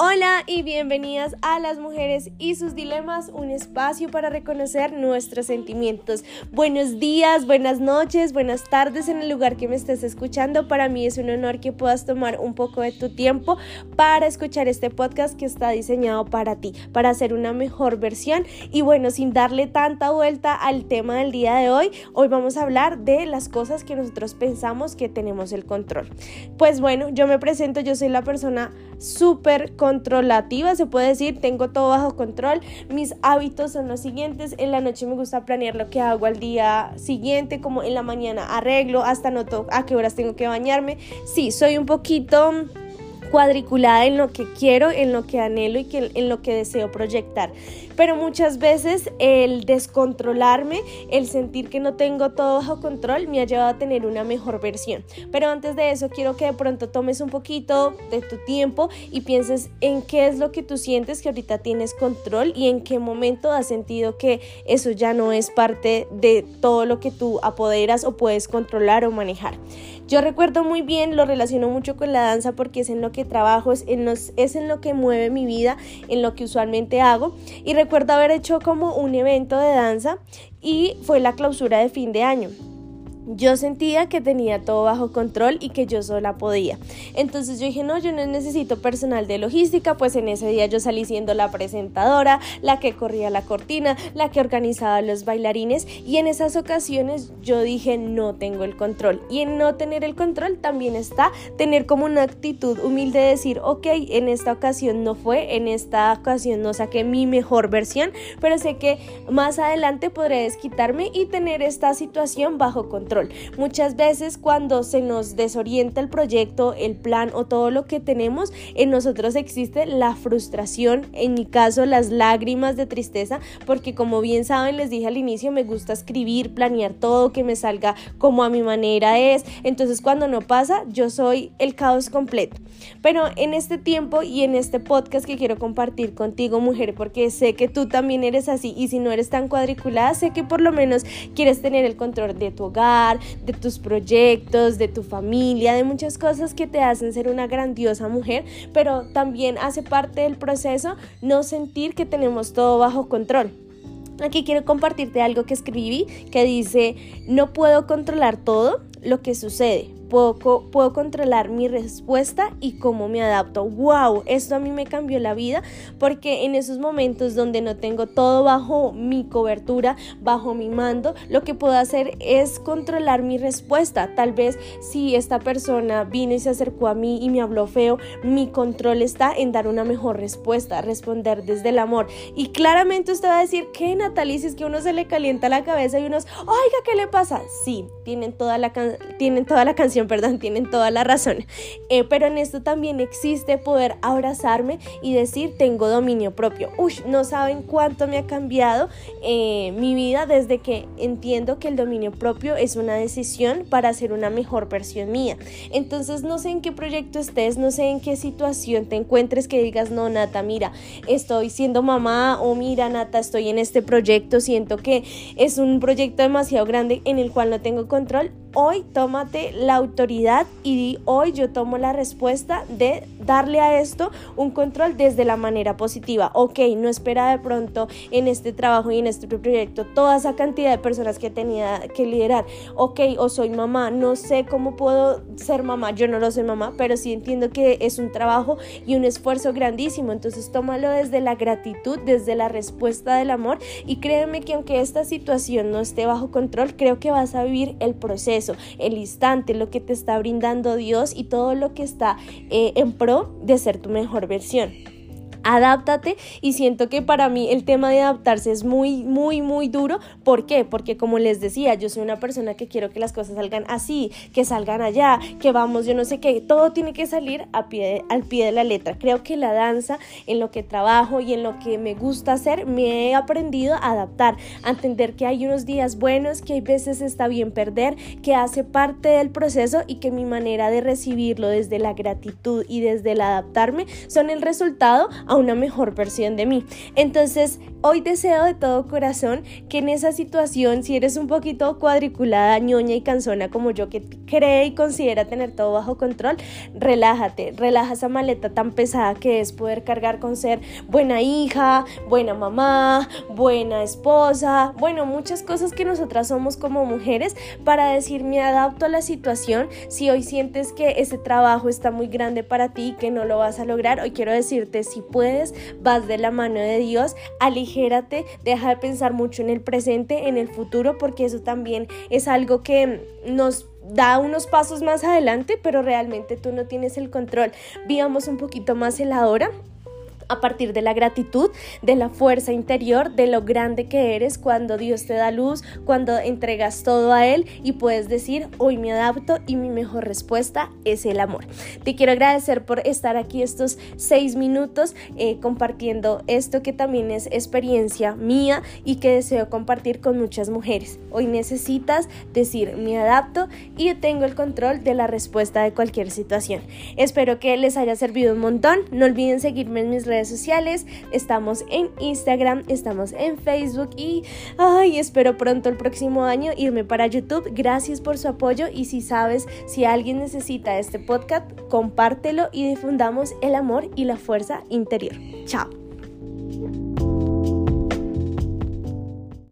Hola y bienvenidas a Las Mujeres y sus Dilemas, un espacio para reconocer nuestros sentimientos. Buenos días, buenas noches, buenas tardes en el lugar que me estés escuchando. Para mí es un honor que puedas tomar un poco de tu tiempo para escuchar este podcast que está diseñado para ti, para hacer una mejor versión. Y bueno, sin darle tanta vuelta al tema del día de hoy, hoy vamos a hablar de las cosas que nosotros pensamos que tenemos el control. Pues bueno, yo me presento, yo soy la persona súper controlativa, se puede decir, tengo todo bajo control. Mis hábitos son los siguientes, en la noche me gusta planear lo que hago al día siguiente, como en la mañana arreglo, hasta noto a qué horas tengo que bañarme. Sí, soy un poquito cuadriculada en lo que quiero, en lo que anhelo y que, en lo que deseo proyectar. Pero muchas veces el descontrolarme, el sentir que no tengo todo bajo control, me ha llevado a tener una mejor versión. Pero antes de eso, quiero que de pronto tomes un poquito de tu tiempo y pienses en qué es lo que tú sientes que ahorita tienes control y en qué momento has sentido que eso ya no es parte de todo lo que tú apoderas o puedes controlar o manejar. Yo recuerdo muy bien, lo relaciono mucho con la danza porque es en lo que trabajo, es en, es en lo que mueve mi vida, en lo que usualmente hago. Y recuerdo haber hecho como un evento de danza y fue la clausura de fin de año. Yo sentía que tenía todo bajo control y que yo sola podía. Entonces yo dije, no, yo no necesito personal de logística, pues en ese día yo salí siendo la presentadora, la que corría la cortina, la que organizaba los bailarines y en esas ocasiones yo dije, no tengo el control. Y en no tener el control también está tener como una actitud humilde de decir, ok, en esta ocasión no fue, en esta ocasión no saqué mi mejor versión, pero sé que más adelante podré desquitarme y tener esta situación bajo control. Muchas veces cuando se nos desorienta el proyecto, el plan o todo lo que tenemos, en nosotros existe la frustración, en mi caso las lágrimas de tristeza, porque como bien saben, les dije al inicio, me gusta escribir, planear todo, que me salga como a mi manera es. Entonces cuando no pasa, yo soy el caos completo. Pero en este tiempo y en este podcast que quiero compartir contigo, mujer, porque sé que tú también eres así y si no eres tan cuadriculada, sé que por lo menos quieres tener el control de tu hogar, de tus proyectos, de tu familia, de muchas cosas que te hacen ser una grandiosa mujer, pero también hace parte del proceso no sentir que tenemos todo bajo control. Aquí quiero compartirte algo que escribí que dice, no puedo controlar todo lo que sucede, puedo, puedo controlar mi respuesta y cómo me adapto. ¡Wow! Esto a mí me cambió la vida porque en esos momentos donde no tengo todo bajo mi cobertura, bajo mi mando, lo que puedo hacer es controlar mi respuesta. Tal vez si esta persona vino y se acercó a mí y me habló feo, mi control está en dar una mejor respuesta, responder desde el amor. Y claramente usted va a decir que Natalie, es que uno se le calienta la cabeza y unos, oiga, ¿qué le pasa? Sí, tienen toda la, tienen toda la canción perdón, tienen toda la razón. Eh, pero en esto también existe poder abrazarme y decir tengo dominio propio. Uy, no saben cuánto me ha cambiado eh, mi vida desde que entiendo que el dominio propio es una decisión para ser una mejor versión mía. Entonces no sé en qué proyecto estés, no sé en qué situación te encuentres que digas, no, Nata, mira, estoy siendo mamá o mira, Nata, estoy en este proyecto, siento que es un proyecto demasiado grande en el cual no tengo control hoy tómate la autoridad y di, hoy yo tomo la respuesta de darle a esto un control desde la manera positiva. Ok, no espera de pronto en este trabajo y en este proyecto toda esa cantidad de personas que tenía que liderar. Ok, o soy mamá, no sé cómo puedo ser mamá, yo no lo soy mamá, pero sí entiendo que es un trabajo y un esfuerzo grandísimo. Entonces tómalo desde la gratitud, desde la respuesta del amor y créeme que aunque esta situación no esté bajo control, creo que vas a vivir el proceso el instante, lo que te está brindando Dios y todo lo que está eh, en pro de ser tu mejor versión adáptate y siento que para mí el tema de adaptarse es muy, muy, muy duro. ¿Por qué? Porque como les decía, yo soy una persona que quiero que las cosas salgan así, que salgan allá, que vamos, yo no sé qué, todo tiene que salir al pie de la letra. Creo que la danza, en lo que trabajo y en lo que me gusta hacer, me he aprendido a adaptar, entender que hay unos días buenos, que hay veces está bien perder, que hace parte del proceso y que mi manera de recibirlo desde la gratitud y desde el adaptarme son el resultado a una mejor versión de mí. Entonces, hoy deseo de todo corazón que en esa situación, si eres un poquito cuadriculada, ñoña y cansona como yo, que cree y considera tener todo bajo control, relájate, relaja esa maleta tan pesada que es poder cargar con ser buena hija, buena mamá, buena esposa, bueno, muchas cosas que nosotras somos como mujeres para decir me adapto a la situación. Si hoy sientes que ese trabajo está muy grande para ti, que no lo vas a lograr, hoy quiero decirte si puedes, vas de la mano de Dios, aligérate, deja de pensar mucho en el presente, en el futuro, porque eso también es algo que nos da unos pasos más adelante, pero realmente tú no tienes el control. Vivamos un poquito más el ahora a partir de la gratitud, de la fuerza interior, de lo grande que eres cuando Dios te da luz, cuando entregas todo a Él y puedes decir, hoy me adapto y mi mejor respuesta es el amor. Te quiero agradecer por estar aquí estos seis minutos eh, compartiendo esto que también es experiencia mía y que deseo compartir con muchas mujeres. Hoy necesitas decir, me adapto y tengo el control de la respuesta de cualquier situación. Espero que les haya servido un montón. No olviden seguirme en mis sociales. Estamos en Instagram, estamos en Facebook y ay, espero pronto el próximo año irme para YouTube. Gracias por su apoyo y si sabes si alguien necesita este podcast, compártelo y difundamos el amor y la fuerza interior. Chao.